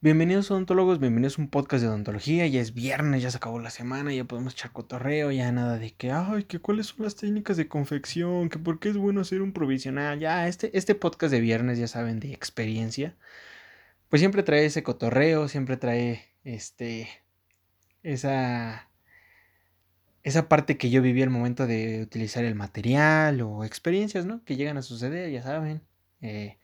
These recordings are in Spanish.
Bienvenidos odontólogos, bienvenidos a un podcast de odontología. Ya es viernes, ya se acabó la semana, ya podemos echar cotorreo, ya nada de que, ay, que cuáles son las técnicas de confección, que por qué es bueno hacer un provisional. Ya, este, este podcast de viernes, ya saben, de experiencia, pues siempre trae ese cotorreo, siempre trae este, esa, esa parte que yo viví al momento de utilizar el material o experiencias, ¿no? Que llegan a suceder, ya saben. Eh,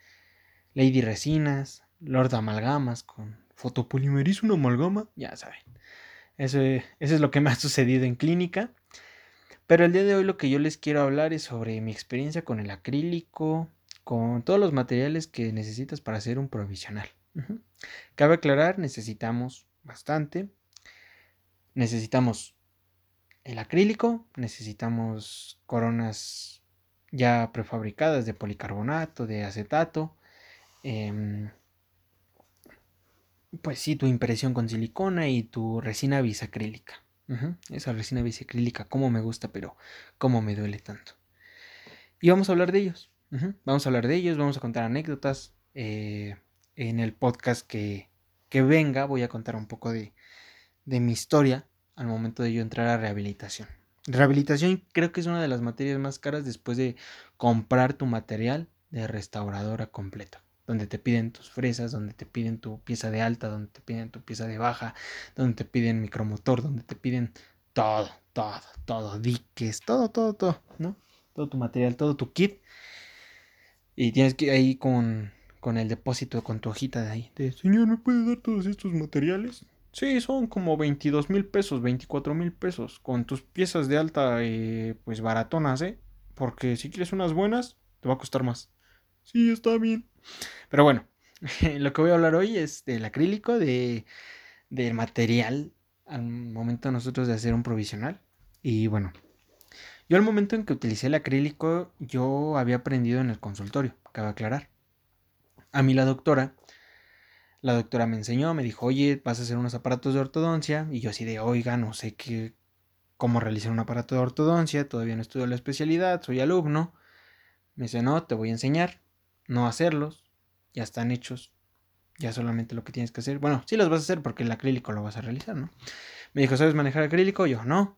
Lady Resinas, Lord Amalgamas con fotopolimerizo una amalgama, ya saben. Eso, eso es lo que me ha sucedido en clínica. Pero el día de hoy lo que yo les quiero hablar es sobre mi experiencia con el acrílico, con todos los materiales que necesitas para hacer un provisional. Cabe aclarar, necesitamos bastante. Necesitamos el acrílico, necesitamos coronas ya prefabricadas de policarbonato, de acetato, Em, pues sí, tu impresión con silicona y tu resina bisacrílica. Esa resina bisacrílica, como me gusta, pero cómo me duele tanto. Y vamos a hablar de ellos. Vamos a hablar de ellos, vamos a contar anécdotas. Eh, en el podcast que, que, venga voy a contar un poco de, de mi historia al momento de yo entrar a rehabilitación. Rehabilitación creo que es una de las materias más caras después de comprar tu material de restauradora completa donde te piden tus fresas, donde te piden tu pieza de alta, donde te piden tu pieza de baja, donde te piden micromotor, donde te piden todo, todo, todo, diques, todo, todo, todo, ¿no? Todo tu material, todo tu kit. Y tienes que ir ahí con, con el depósito, con tu hojita de ahí. De, Señor, ¿me puede dar todos estos materiales? Sí, son como 22 mil pesos, 24 mil pesos. Con tus piezas de alta, eh, pues baratonas, ¿eh? Porque si quieres unas buenas, te va a costar más. Sí, está bien. Pero bueno, lo que voy a hablar hoy es del acrílico, de, del material al momento nosotros de hacer un provisional. Y bueno, yo al momento en que utilicé el acrílico, yo había aprendido en el consultorio, cabe aclarar. A mí la doctora, la doctora me enseñó, me dijo, oye, vas a hacer unos aparatos de ortodoncia. Y yo así de, oiga, no sé qué, cómo realizar un aparato de ortodoncia, todavía no estudio la especialidad, soy alumno. Me dice, no, te voy a enseñar no hacerlos, ya están hechos, ya solamente lo que tienes que hacer. Bueno, sí los vas a hacer porque el acrílico lo vas a realizar, ¿no? Me dijo, ¿sabes manejar acrílico? Yo, no.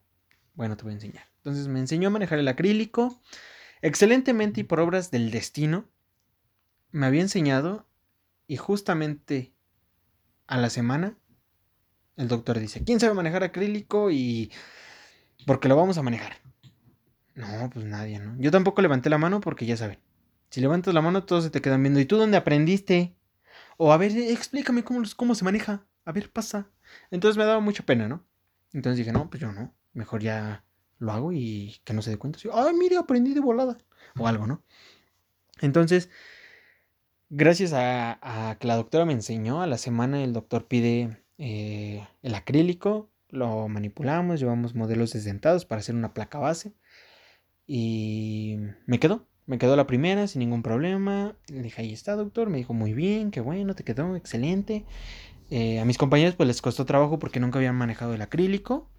Bueno, te voy a enseñar. Entonces me enseñó a manejar el acrílico excelentemente y por obras del destino. Me había enseñado y justamente a la semana el doctor dice, ¿quién sabe manejar acrílico? Y porque lo vamos a manejar. No, pues nadie, ¿no? Yo tampoco levanté la mano porque ya saben, si levantas la mano, todos se te quedan viendo. ¿Y tú dónde aprendiste? O a ver, explícame cómo, cómo se maneja. A ver, pasa. Entonces me daba mucha pena, ¿no? Entonces dije, no, pues yo no. Mejor ya lo hago y que no se dé cuenta. Ay, mire, aprendí de volada. O algo, ¿no? Entonces, gracias a, que la doctora me enseñó, a la semana el doctor pide eh, el acrílico, lo manipulamos, llevamos modelos desdentados para hacer una placa base. Y me quedó. Me quedó la primera sin ningún problema. Le dije, ahí está, doctor. Me dijo, muy bien, qué bueno, te quedó excelente. Eh, a mis compañeros pues les costó trabajo porque nunca habían manejado el acrílico.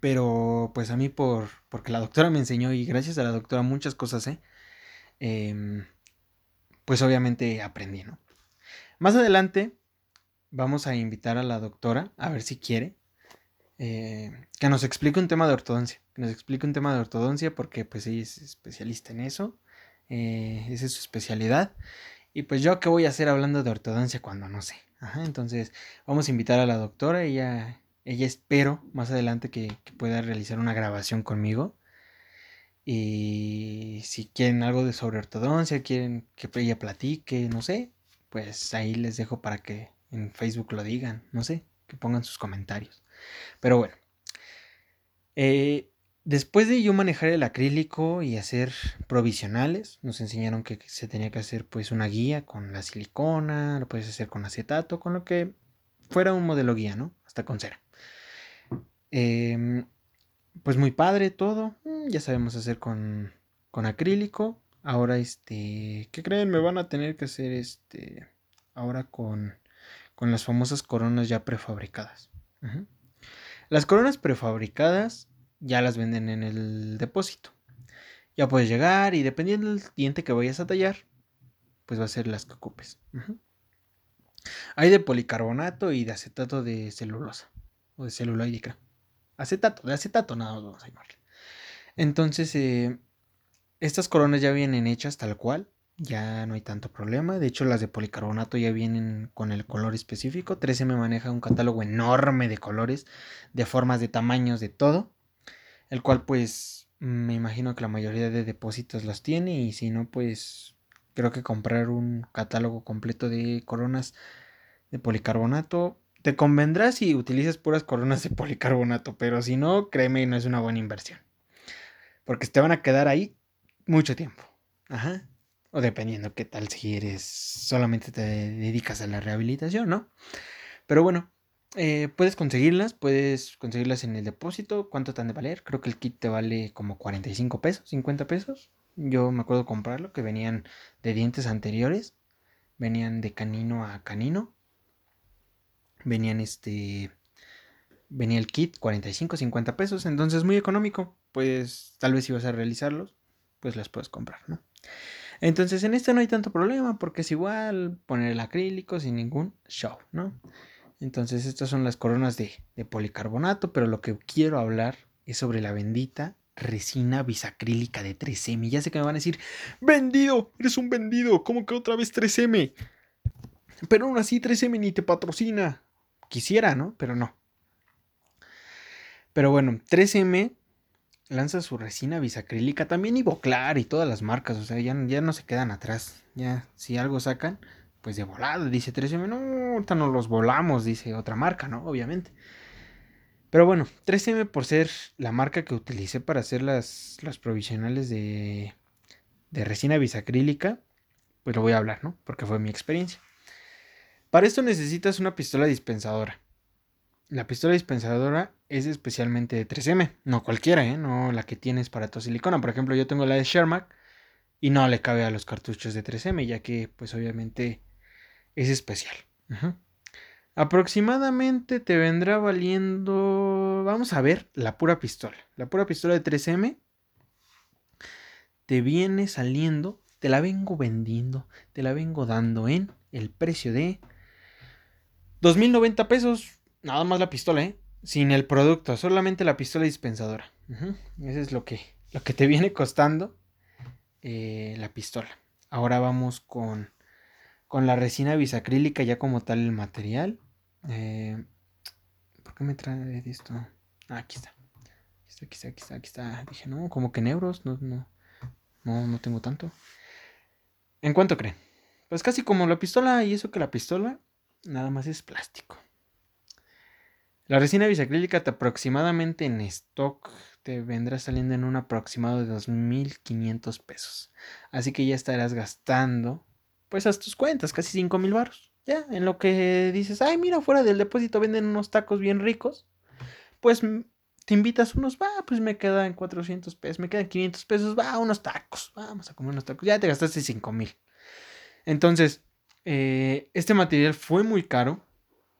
Pero pues a mí por, porque la doctora me enseñó y gracias a la doctora muchas cosas, ¿eh? Em, pues obviamente aprendí, ¿no? Más adelante vamos a invitar a la doctora a ver si quiere eh, que nos explique un tema de ortodoncia, que nos explique un tema de ortodoncia porque pues ella es especialista en eso, eh, esa es su especialidad. Y pues yo qué voy a hacer hablando de ortodoncia cuando no sé. entonces vamos a invitar a la doctora, ella, ella espero más adelante que, pueda realizar una grabación conmigo. Y si quieren algo de sobre ortodoncia, quieren que ella platique, no sé, pues ahí les dejo para que en Facebook lo digan, no sé, que pongan sus comentarios. Pero bueno. Eh, después de yo manejar el acrílico y hacer provisionales, nos enseñaron que se tenía que hacer pues una guía con la silicona, lo puedes hacer con acetato, con lo que fuera un modelo guía, ¿no? Hasta con cera. Em, pues muy padre todo, mm, ya sabemos hacer con, con acrílico. Ahora, este, ¿qué creen? Me van a tener que hacer este, ahora con, con las famosas coronas ya prefabricadas. Las coronas prefabricadas ya las venden en el depósito. Ya puedes llegar y dependiendo del diente que vayas a tallar, pues va a ser las que ocupes. Hay de policarbonato y de acetato de celulosa. O de celuloide. Acetato, de acetato nada más vamos a llamarle. Entonces, eh, estas coronas ya vienen hechas tal cual. Ya no hay tanto problema. De hecho, las de policarbonato ya vienen con el color específico. 13M maneja un catálogo enorme de colores, de formas, de tamaños, de todo. El cual, pues, me imagino que la mayoría de depósitos los tiene. Y si no, pues, creo que comprar un catálogo completo de coronas de policarbonato te convendrá si utilizas puras coronas de policarbonato, pero si no, créeme, no es una buena inversión. Porque te van a quedar ahí mucho tiempo. Ajá. O dependiendo qué tal si eres, solamente te dedicas a la rehabilitación, ¿no? Pero bueno, eh, puedes conseguirlas, puedes conseguirlas en el depósito. ¿Cuánto te han de valer? Creo que el kit te vale como 45 pesos, 50 pesos. Yo me acuerdo comprarlo, que venían de dientes anteriores. Venían de canino a canino venían este venía el kit 45 50 pesos entonces muy económico pues tal vez si vas a realizarlos pues las puedes comprar no entonces en este no hay tanto problema porque es igual poner el acrílico sin ningún show no entonces estas son las coronas de, policarbonato pero lo que quiero hablar es sobre la bendita resina bisacrílica de 3M ya sé que me van a decir vendido eres un vendido ¿cómo que otra vez 3M pero aún así 3M ni te patrocina Quisiera, ¿no? Pero no. Pero bueno, 3M lanza su resina bisacrílica, también Ivoclar y todas las marcas, o sea, ya, ya no se quedan atrás. Ya, si algo sacan, pues de volada, dice 3M, no, ahorita no los volamos, dice otra marca, ¿no? Obviamente. Pero bueno, 3M por ser la marca que utilicé para hacer las, las provisionales de, de resina bisacrílica, pues lo voy a hablar, ¿no? Porque fue mi experiencia. Para esto necesitas una pistola dispensadora. La pistola dispensadora es especialmente de 3M, no cualquiera, ¿eh? no la que tienes para tu silicona. Por ejemplo, yo tengo la de Shermac y no le cabe a los cartuchos de 3M, ya que pues obviamente es especial. Aproximadamente te vendrá valiendo, vamos a ver, la pura pistola. La pura pistola de 3M te viene saliendo, te la vengo vendiendo, te la vengo dando en el precio de 2090 pesos, nada más la pistola, ¿eh? Sin el producto, solamente la pistola dispensadora. Eso es lo que, lo que te viene costando eh, la pistola. Ahora vamos con, con la resina bisacrílica ya como tal el material. Eh, ¿Por qué me trae esto? Ah, aquí está. Aquí está, aquí está, aquí está, Dije, no, como que en euros, no, no, no, no tengo tanto. ¿En cuánto creen? Pues casi como la pistola y eso que la pistola nada más es plástico. La resina bisacrílica te aproximadamente en stock te vendrá saliendo en un aproximado de 2.500 pesos. Así que ya estarás gastando, pues haz tus cuentas, casi 5.000 baros. Ya, en lo que dices, ay, mira, fuera del depósito venden unos tacos bien ricos. Pues te invitas unos, va, pues me quedan 400 pesos, me quedan 500 pesos, va, unos tacos, vamos a comer unos tacos. Ya te gastaste 5.000. Entonces, eh, este material fue muy caro.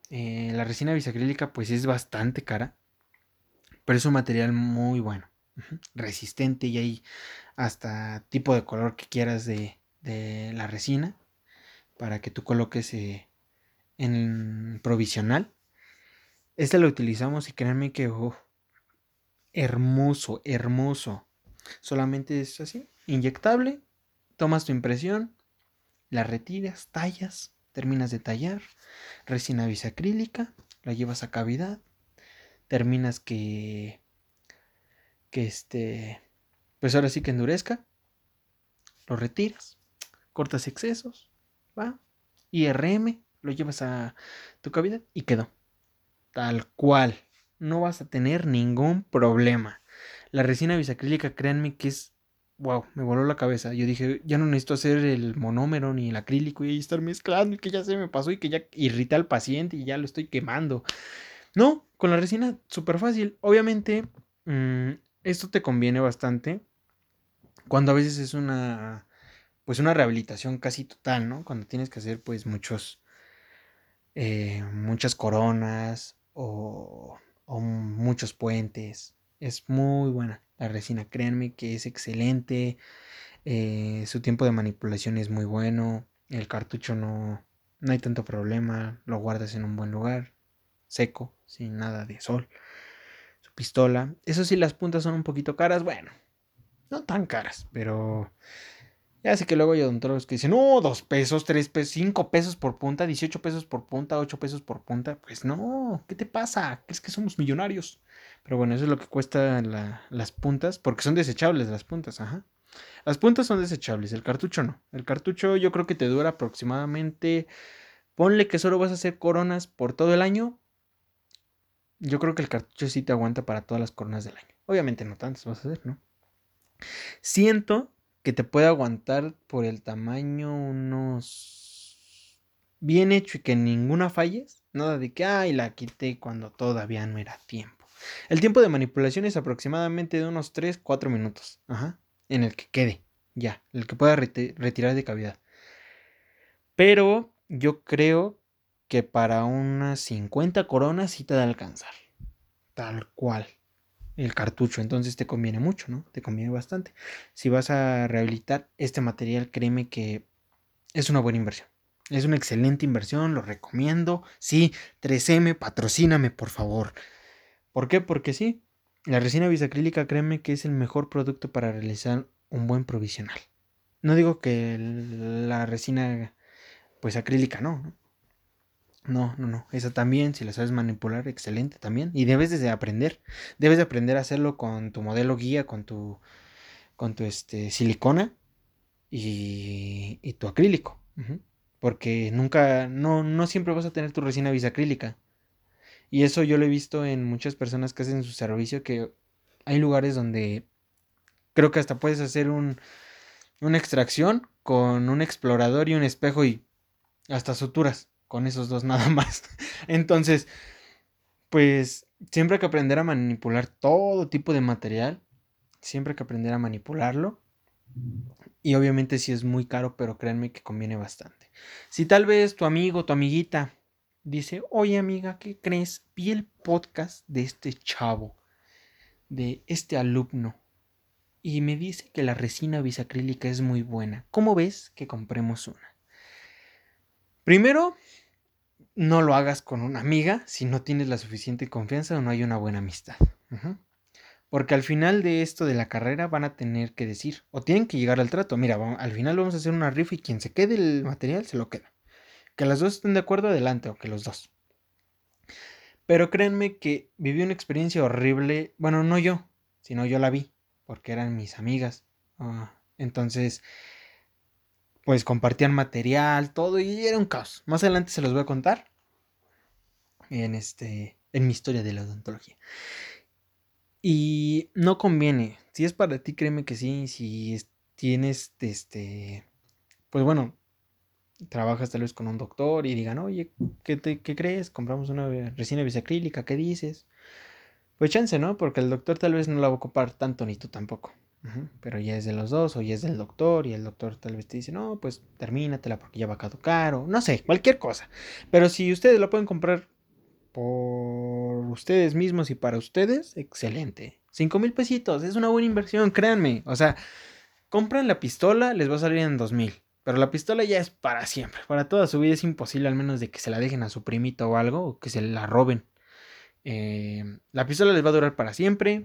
Eh, la resina bisacrílica pues es bastante cara. Pero es un material muy bueno. Resistente y hay hasta tipo de color que quieras de, la resina. Para que tú coloques eh, en provisional. Este lo utilizamos y créanme que oh, hermoso, hermoso. Solamente es así, inyectable. Tomas tu impresión, la retiras, tallas, terminas de tallar, resina bisacrílica, la llevas a cavidad, terminas que, que este, pues ahora sí que endurezca, lo retiras, cortas excesos, va, IRM, lo llevas a tu cavidad y quedó. Tal cual. No vas a tener ningún problema. La resina bisacrílica, créanme que es wow, me voló la cabeza. Yo dije, ya no necesito hacer el monómero ni el acrílico y estar mezclando y que ya se me pasó y que ya irrita al paciente y ya lo estoy quemando. No, con la resina súper fácil. Obviamente, mm, esto te conviene bastante cuando a veces es una, pues una rehabilitación casi total, ¿no? Cuando tienes que hacer pues muchos, eh, muchas coronas o, o muchos puentes. Es muy buena. La resina, créanme que es excelente. Eh, su tiempo de manipulación es muy bueno. El cartucho no, no hay tanto problema, lo guardas en un buen lugar, seco, sin nada de sol. Su pistola, eso sí, las puntas son un poquito caras, bueno, no tan caras, pero ya sé que luego hay odontólogos que dicen, no, dos pesos, tres pesos, cinco pesos por punta, 18 pesos por punta, ocho pesos por punta. Pues no, ¿qué te pasa? Es que somos millonarios. Pero bueno, eso es lo que cuesta las puntas, porque son desechables las puntas, ajá. Las puntas son desechables, el cartucho no. El cartucho yo creo que te dura aproximadamente, ponle que solo vas a hacer coronas por todo el año. Yo creo que el cartucho sí te aguanta para todas las coronas del año. Obviamente no tantas vas a hacer, ¿no? Siento que te puede aguantar por el tamaño unos bien hecho y que ninguna falles. Nada de que, ay, la quité cuando todavía no era tiempo. El tiempo de manipulación es aproximadamente de unos 3, 4 minutos. Ajá. En el que quede. Ya. El que pueda retirar de cavidad. Pero yo creo que para unas 50 coronas sí te da a alcanzar. Tal cual el cartucho, entonces te conviene mucho, ¿no? Te conviene bastante. Si vas a rehabilitar este material, créeme que es una buena inversión. Es una excelente inversión, lo recomiendo. Sí, 3M, patrocíname, por favor. ¿Por qué? Porque sí, la resina bisacrílica, créeme que es el mejor producto para realizar un buen provisional. No digo que la resina pues acrílica no, no, no, no. Esa también, si la sabes manipular, excelente también. Y debes de aprender. Debes de aprender a hacerlo con tu modelo guía, con tu, con tu este, silicona y, y tu acrílico. Porque nunca, no, no siempre vas a tener tu resina bisacrílica. Y eso yo lo he visto en muchas personas que hacen su servicio, que hay lugares donde creo que hasta puedes hacer un, una extracción con un explorador y un espejo y hasta suturas con esos dos nada más. Entonces, pues siempre hay que aprender a manipular todo tipo de material. Siempre hay que aprender a manipularlo. Y obviamente si es muy caro, pero créanme que conviene bastante. Si tal vez tu amigo, tu amiguita dice, oye amiga, ¿qué crees? Vi el podcast de este chavo, de este alumno, y me dice que la resina bisacrílica es muy buena. ¿Cómo ves que compremos una? Primero, no lo hagas con una amiga si no tienes la suficiente confianza o no hay una buena amistad. Porque al final de esto de la carrera van a tener que decir, o tienen que llegar al trato, mira, al final vamos a hacer una rifa y quien se quede el material se lo queda. Que las dos estén de acuerdo, adelante, o que los dos. Pero créanme que viví una experiencia horrible, bueno, no yo, sino yo la vi, porque eran mis amigas. Ah, entonces, pues compartían material, todo, y era un caos. Más adelante se los voy a contar en este en mi historia de la odontología. Y no conviene. Si es para ti, créeme que sí. Si tienes este. Pues bueno. Trabajas tal vez con un doctor y digan, oye, ¿qué, qué crees? Compramos una resina bisacrílica, ¿qué dices? Pues chance, ¿no? Porque el doctor tal vez no la va a ocupar tanto, ni tú tampoco. Pero ya es de los dos, o ya es del doctor, y el doctor tal vez te dice, no, pues termínatela porque ya va a caducar, o no sé, cualquier cosa. Pero si ustedes lo pueden comprar por ustedes mismos y para ustedes, excelente. Cinco mil pesitos, es una buena inversión, créanme. O sea, compran la pistola, les va a salir en dos mil. Pero la pistola ya es para siempre. Para toda su vida es imposible, al menos de que se la dejen a su primito o algo, o que se la roben. Eh, la pistola les va a durar para siempre.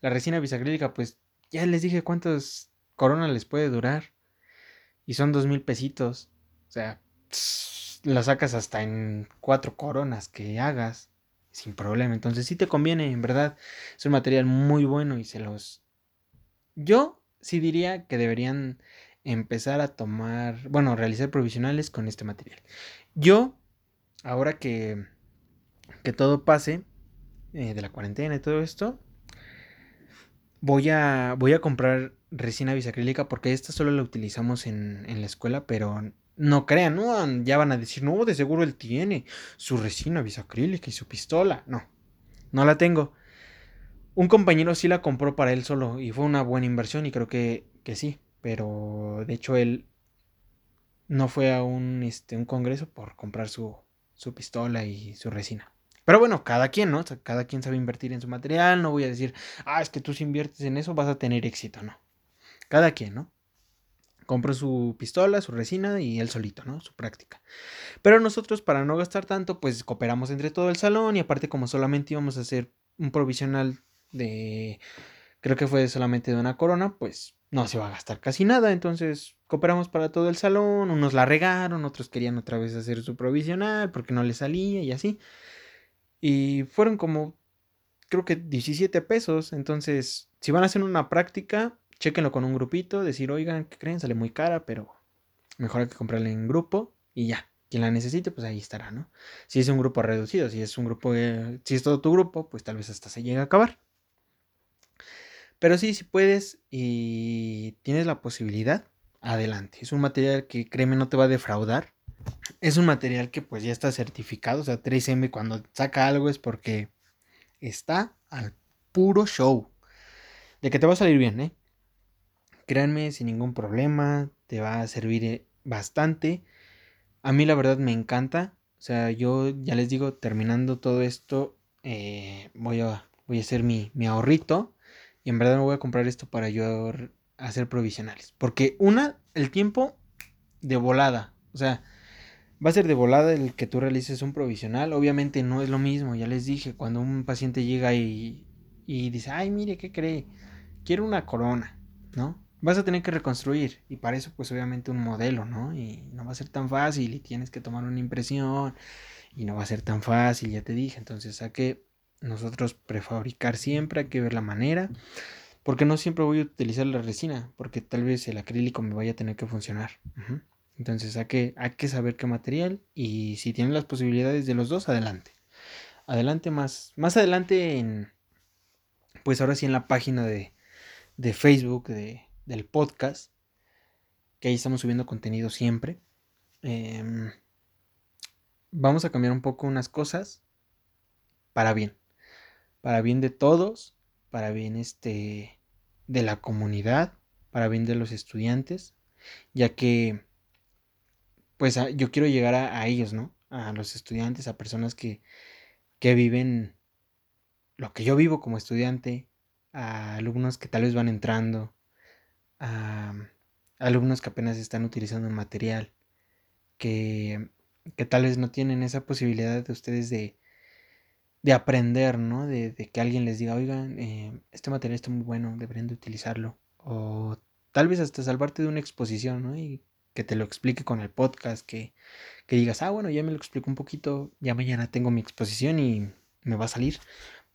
La resina bisacrílica, pues ya les dije cuántas coronas les puede durar. Y son dos mil pesitos. O sea, la sacas hasta en cuatro coronas que hagas. Sin problema. Entonces sí te conviene, en verdad. Es un material muy bueno y se los... Yo sí diría que deberían empezar a tomar, bueno, realizar provisionales con este material. Yo, ahora que, que todo pase, eh, de la cuarentena y todo esto, voy a, voy a comprar resina bisacrílica porque esta solo la utilizamos en, en la escuela, pero no crean, no, ya van a decir, no, de seguro él tiene su resina bisacrílica y su pistola. No, no la tengo. Un compañero sí la compró para él solo y fue una buena inversión y creo que, que sí, pero de hecho él no fue a un, este, un congreso por comprar su, su pistola y su resina. Pero bueno, cada quien, ¿no? cada quien sabe invertir en su material. No voy a decir, ah, es que tú si inviertes en eso vas a tener éxito, no. Cada quien, ¿no? Compró su pistola, su resina y él solito, ¿no? Su práctica. Pero nosotros, para no gastar tanto, pues cooperamos entre todo el salón y aparte como solamente íbamos a hacer un provisional de, creo que fue solamente de una corona, pues no se va a gastar casi nada. Entonces cooperamos para todo el salón, unos la regaron, otros querían otra vez hacer su provisional porque no les salía y así. Y fueron como, creo que 17 pesos. Entonces, si van a hacer una práctica, Chequenlo con un grupito, decir, oigan, ¿qué creen? Sale muy cara, pero mejor hay que comprarla en grupo y ya. Quien la necesite, pues ahí estará, ¿no? Si es un grupo reducido, si es un grupo, si es todo tu grupo, pues tal vez hasta se llegue a acabar. Pero sí, si puedes y tienes la posibilidad, adelante. Es un material que, créeme, no te va a defraudar. Es un material que pues ya está certificado. O sea, 3M cuando saca algo es porque está al puro show. De que te va a salir bien, ¿eh? Créanme, sin ningún problema, te va a servir eh, bastante. A mí la verdad me encanta. O sea, yo ya les digo, terminando todo esto, eh, voy, a, voy a hacer mi, mi ahorrito. Y en verdad me voy a comprar esto para yo hacer provisionales. Porque una, el tiempo de volada. O sea, va a ser de volada el que tú realices un provisional. Obviamente no es lo mismo, ya les dije, cuando un paciente llega y, y dice, ay, mire, ¿qué cree? Quiero una corona, ¿no? vas a tener que reconstruir y para eso pues obviamente un modelo, ¿no? Y no va a ser tan fácil y tienes que tomar una impresión y no va a ser tan fácil, ya te dije, entonces hay que nosotros prefabricar siempre, hay que ver la manera, porque no siempre voy a utilizar la resina, porque tal vez el acrílico me vaya a tener que funcionar. Entonces hay que, hay que saber qué material y si tienen las posibilidades de los dos, adelante. Adelante más, más adelante en, pues ahora sí en la página de, de Facebook de, del podcast, que ahí estamos subiendo contenido siempre. Em, vamos a cambiar un poco unas cosas para bien. Para bien de todos, para bien este de la comunidad, para bien de los estudiantes, ya que pues yo quiero llegar a, ellos, ¿no? A los estudiantes, a personas que, que viven lo que yo vivo como estudiante, a alumnos que tal vez van entrando, a alumnos que apenas están utilizando el material, que, que tal vez no tienen esa posibilidad de ustedes de, de aprender, ¿no? De, de, que alguien les diga, oigan, eh, este material está muy bueno, deberían de utilizarlo. O tal vez hasta salvarte de una exposición, ¿no? Y que te lo explique con el podcast, que, que digas, ah, bueno, ya me lo explico un poquito, ya mañana tengo mi exposición y me va a salir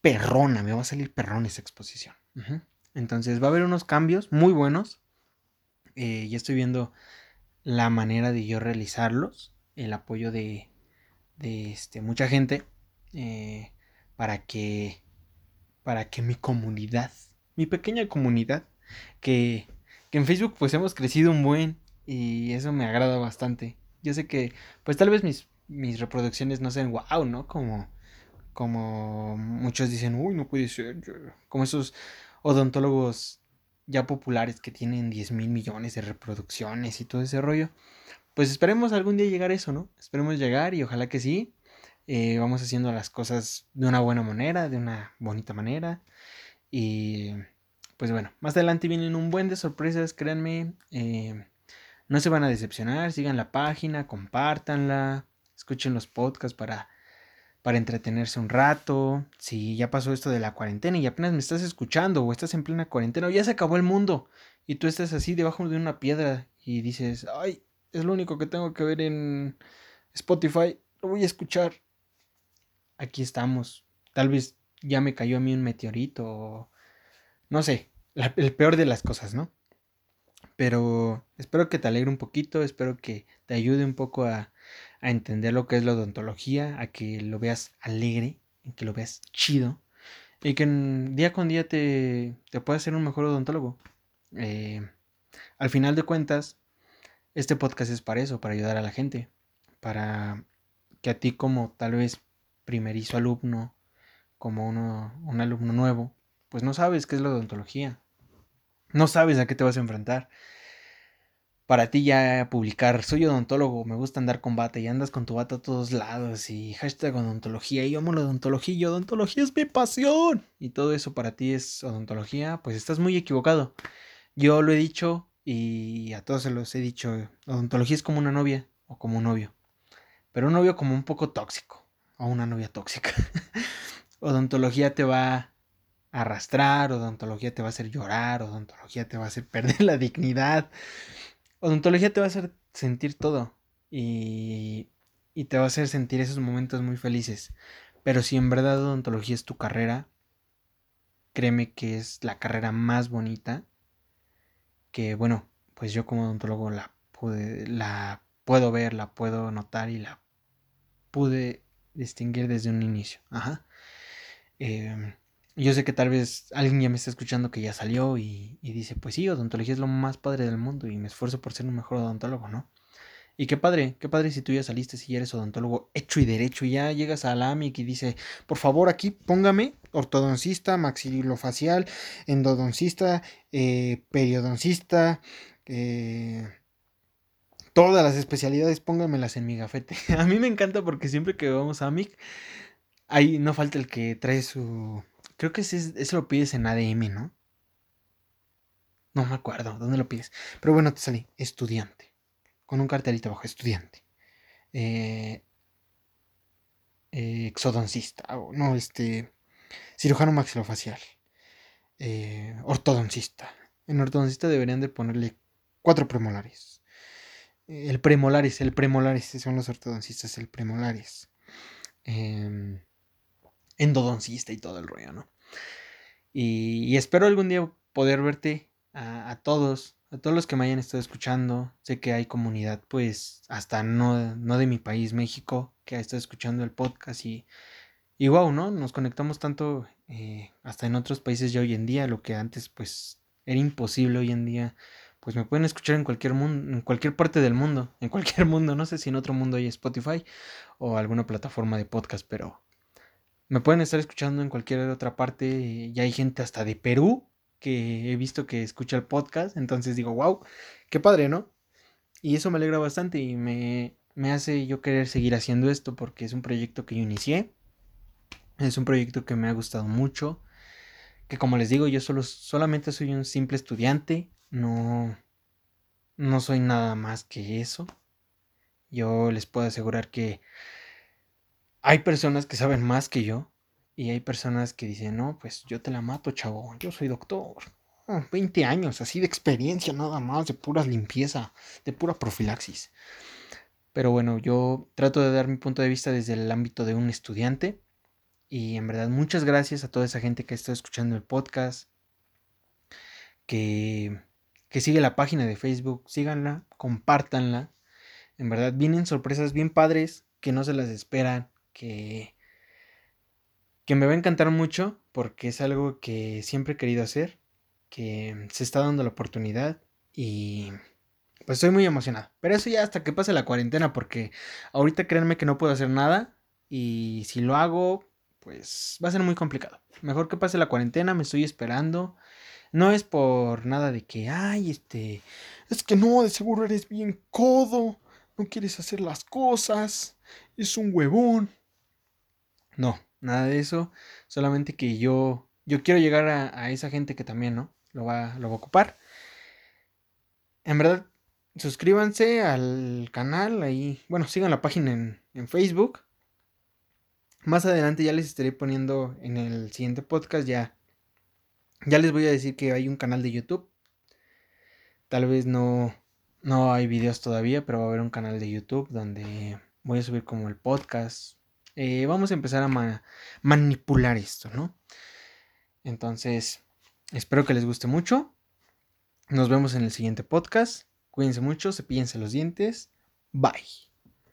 perrona, me va a salir perrona esa exposición. Entonces va a haber unos cambios muy buenos. Eh, ya estoy viendo la manera de yo realizarlos. El apoyo de, de este, mucha gente. Eh, para que. Para que mi comunidad. Mi pequeña comunidad. Que, que en Facebook pues hemos crecido un buen. Y eso me agrada bastante. Yo sé que. Pues tal vez mis, mis reproducciones no sean wow, ¿no? Como. Como muchos dicen, uy, no puede ser. Como esos odontólogos ya populares que tienen 10 mil millones de reproducciones y todo ese rollo. Pues esperemos algún día llegar a eso, ¿no? Esperemos llegar y ojalá que sí. Eh, vamos haciendo las cosas de una buena manera, de una bonita manera. Y pues bueno, más adelante vienen un buen de sorpresas, créanme. Eh, no se van a decepcionar, sigan la página, compártanla, escuchen los podcasts para para entretenerse un rato. Si ya pasó esto de la cuarentena y apenas me estás escuchando o estás en plena cuarentena o ya se acabó el mundo y tú estás así debajo de una piedra y dices, ay, es lo único que tengo que ver en Spotify, lo voy a escuchar. Aquí estamos. Tal vez ya me cayó a mí un meteorito o no sé, el peor de las cosas, ¿no? Pero espero que te alegre un poquito, espero que te ayude un poco a, a entender lo que es la odontología, a que lo veas alegre, que lo veas chido y que día con día te, te puedas ser un mejor odontólogo. Eh, al final de cuentas, este podcast es para eso, para ayudar a la gente, para que a ti como tal vez primerizo alumno, como uno, un alumno nuevo, pues no sabes qué es la odontología, no sabes a qué te vas a enfrentar para ti ya publicar, soy odontólogo, me gusta andar con bata y andas con tu bata a todos lados y hashtag odontología y amo la odontología y odontología es mi pasión y todo eso para ti es odontología, pues estás muy equivocado. Yo lo he dicho y a todos se los he dicho, odontología es como una novia o como un novio, pero un novio como un poco tóxico o una novia tóxica. odontología te va arrastrar, odontología te va a hacer llorar, odontología te va a hacer perder la dignidad, odontología te va a hacer sentir todo y, y te va a hacer sentir esos momentos muy felices. Pero si en verdad odontología es tu carrera, créeme que es la carrera más bonita que, bueno, pues yo como odontólogo la, pude, la puedo ver, la puedo notar y la pude distinguir desde un inicio. Ajá. Em, yo sé que tal vez alguien ya me está escuchando que ya salió y, dice, pues sí, odontología es lo más padre del mundo y me esfuerzo por ser un mejor odontólogo, ¿no? Y qué padre, qué padre si tú ya saliste, si ya eres odontólogo hecho y derecho y ya llegas a la AMIC y dice, por favor aquí póngame ortodoncista, maxilofacial, endodoncista, eh, periodoncista, eh, todas las especialidades, póngamelas en mi gafete. a mí me encanta porque siempre que vamos a AMIC, ahí no falta el que trae su... Creo que eso lo pides en ADM, ¿no? No me acuerdo, ¿dónde lo pides? Pero bueno, te salí, estudiante con un cartelito abajo, estudiante. Eh, eh, exodoncista, no, este, cirujano maxilofacial, eh, ortodoncista. En ortodoncista deberían de ponerle cuatro premolares. El premolares, el premolares, son los ortodoncistas, el premolares. Em, endodoncista y todo el rollo, ¿no? Y, espero algún día poder verte a, todos a todos los que me hayan estado escuchando. Sé que hay comunidad, pues, hasta no, no de mi país, México, que ha estado escuchando el podcast y, y wow, ¿no? Nos conectamos tanto eh, hasta en otros países ya hoy en día, lo que antes, pues, era imposible hoy en día. Pues me pueden escuchar en cualquier mundo, en cualquier parte del mundo, en cualquier mundo, no sé si en otro mundo hay Spotify o alguna plataforma de podcast, pero me pueden estar escuchando en cualquier otra parte. Ya hay gente hasta de Perú que he visto que escucha el podcast, entonces digo, wow, qué padre, ¿no? Y eso me alegra bastante y me, me hace yo querer seguir haciendo esto porque es un proyecto que yo inicié, es un proyecto que me ha gustado mucho, que como les digo, yo solo, solamente soy un simple estudiante, no, no soy nada más que eso. Yo les puedo asegurar que hay personas que saben más que yo, y hay personas que dicen, no, pues yo te la mato, chavo, yo soy doctor. 20 años, así de experiencia nada más, de pura limpieza, de pura profilaxis. Pero bueno, yo trato de dar mi punto de vista desde el ámbito de un estudiante. Y en verdad, muchas gracias a toda esa gente que está escuchando el podcast. Que, que sigue la página de Facebook, síganla, compártanla. En verdad, vienen sorpresas bien padres que no se las esperan, que que me va a encantar mucho porque es algo que siempre he querido hacer, que se está dando la oportunidad y pues estoy muy emocionado. Pero eso ya hasta que pase la cuarentena porque ahorita créanme que no puedo hacer nada y si lo hago pues va a ser muy complicado. Mejor que pase la cuarentena, me estoy esperando. No es por nada de que, ay, este, es que no, de seguro eres bien codo, no quieres hacer las cosas, es un huevón. No, nada de eso, solamente que yo, yo quiero llegar a, esa gente que también, ¿no? Lo va, lo va a ocupar. En verdad, suscríbanse al canal, ahí, bueno, sigan la página en, en Facebook. Más adelante ya les estaré poniendo en el siguiente podcast, ya, ya les voy a decir que hay un canal de YouTube. Tal vez no, no hay videos todavía, pero va a haber un canal de YouTube donde voy a subir como el podcast, eh, vamos a empezar a manipular esto, ¿no? Entonces, espero que les guste mucho. Nos vemos en el siguiente podcast. Cuídense mucho, cepillense los dientes. Bye.